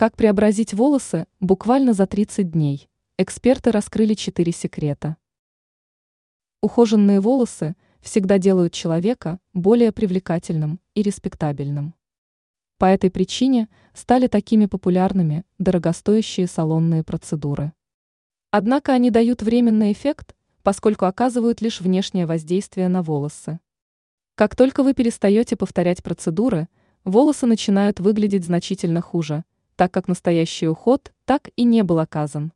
Как преобразить волосы буквально за 30 дней? Эксперты раскрыли 4 секрета. Ухоженные волосы всегда делают человека более привлекательным и респектабельным. По этой причине стали такими популярными дорогостоящие салонные процедуры. Однако они дают временный эффект, поскольку оказывают лишь внешнее воздействие на волосы. Как только вы перестаете повторять процедуры, волосы начинают выглядеть значительно хуже, так как настоящий уход так и не был оказан.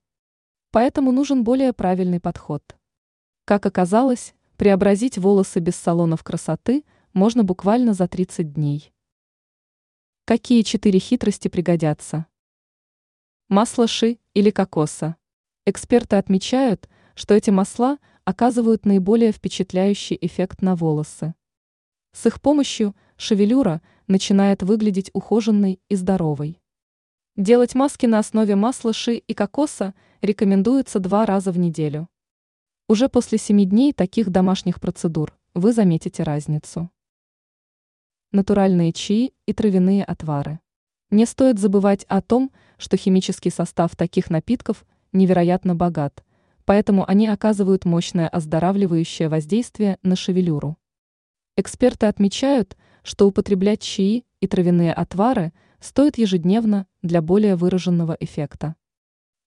Поэтому нужен более правильный подход. Как оказалось, преобразить волосы без салонов красоты можно буквально за 30 дней. Какие четыре хитрости пригодятся? Масло ши или кокоса. Эксперты отмечают, что эти масла оказывают наиболее впечатляющий эффект на волосы. С их помощью шевелюра начинает выглядеть ухоженной и здоровой. Делать маски на основе масла ши и кокоса рекомендуется два раза в неделю. Уже после 7 дней таких домашних процедур вы заметите разницу. Натуральные чаи и травяные отвары. Не стоит забывать о том, что химический состав таких напитков невероятно богат, поэтому они оказывают мощное оздоравливающее воздействие на шевелюру. Эксперты отмечают, что употреблять чаи и травяные отвары стоит ежедневно для более выраженного эффекта.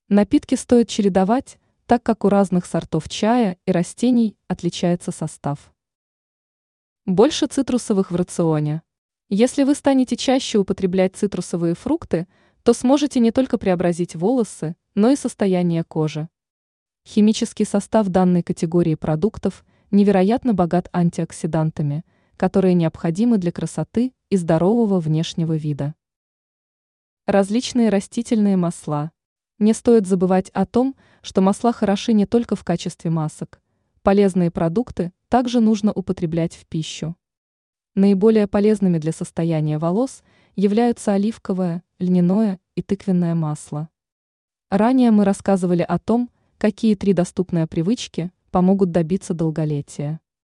Напитки стоит чередовать, так как у разных сортов чая и растений отличается состав. Больше цитрусовых в рационе. Если вы станете чаще употреблять цитрусовые фрукты, то сможете не только преобразить волосы, но и состояние кожи. Химический состав данной категории продуктов – невероятно богат антиоксидантами, которые необходимы для красоты и здорового внешнего вида. Различные растительные масла. Не стоит забывать о том, что масла хороши не только в качестве масок. Полезные продукты также нужно употреблять в пищу. Наиболее полезными для состояния волос являются оливковое, льняное и тыквенное масло. Ранее мы рассказывали о том, какие три доступные привычки помогут добиться долголетия.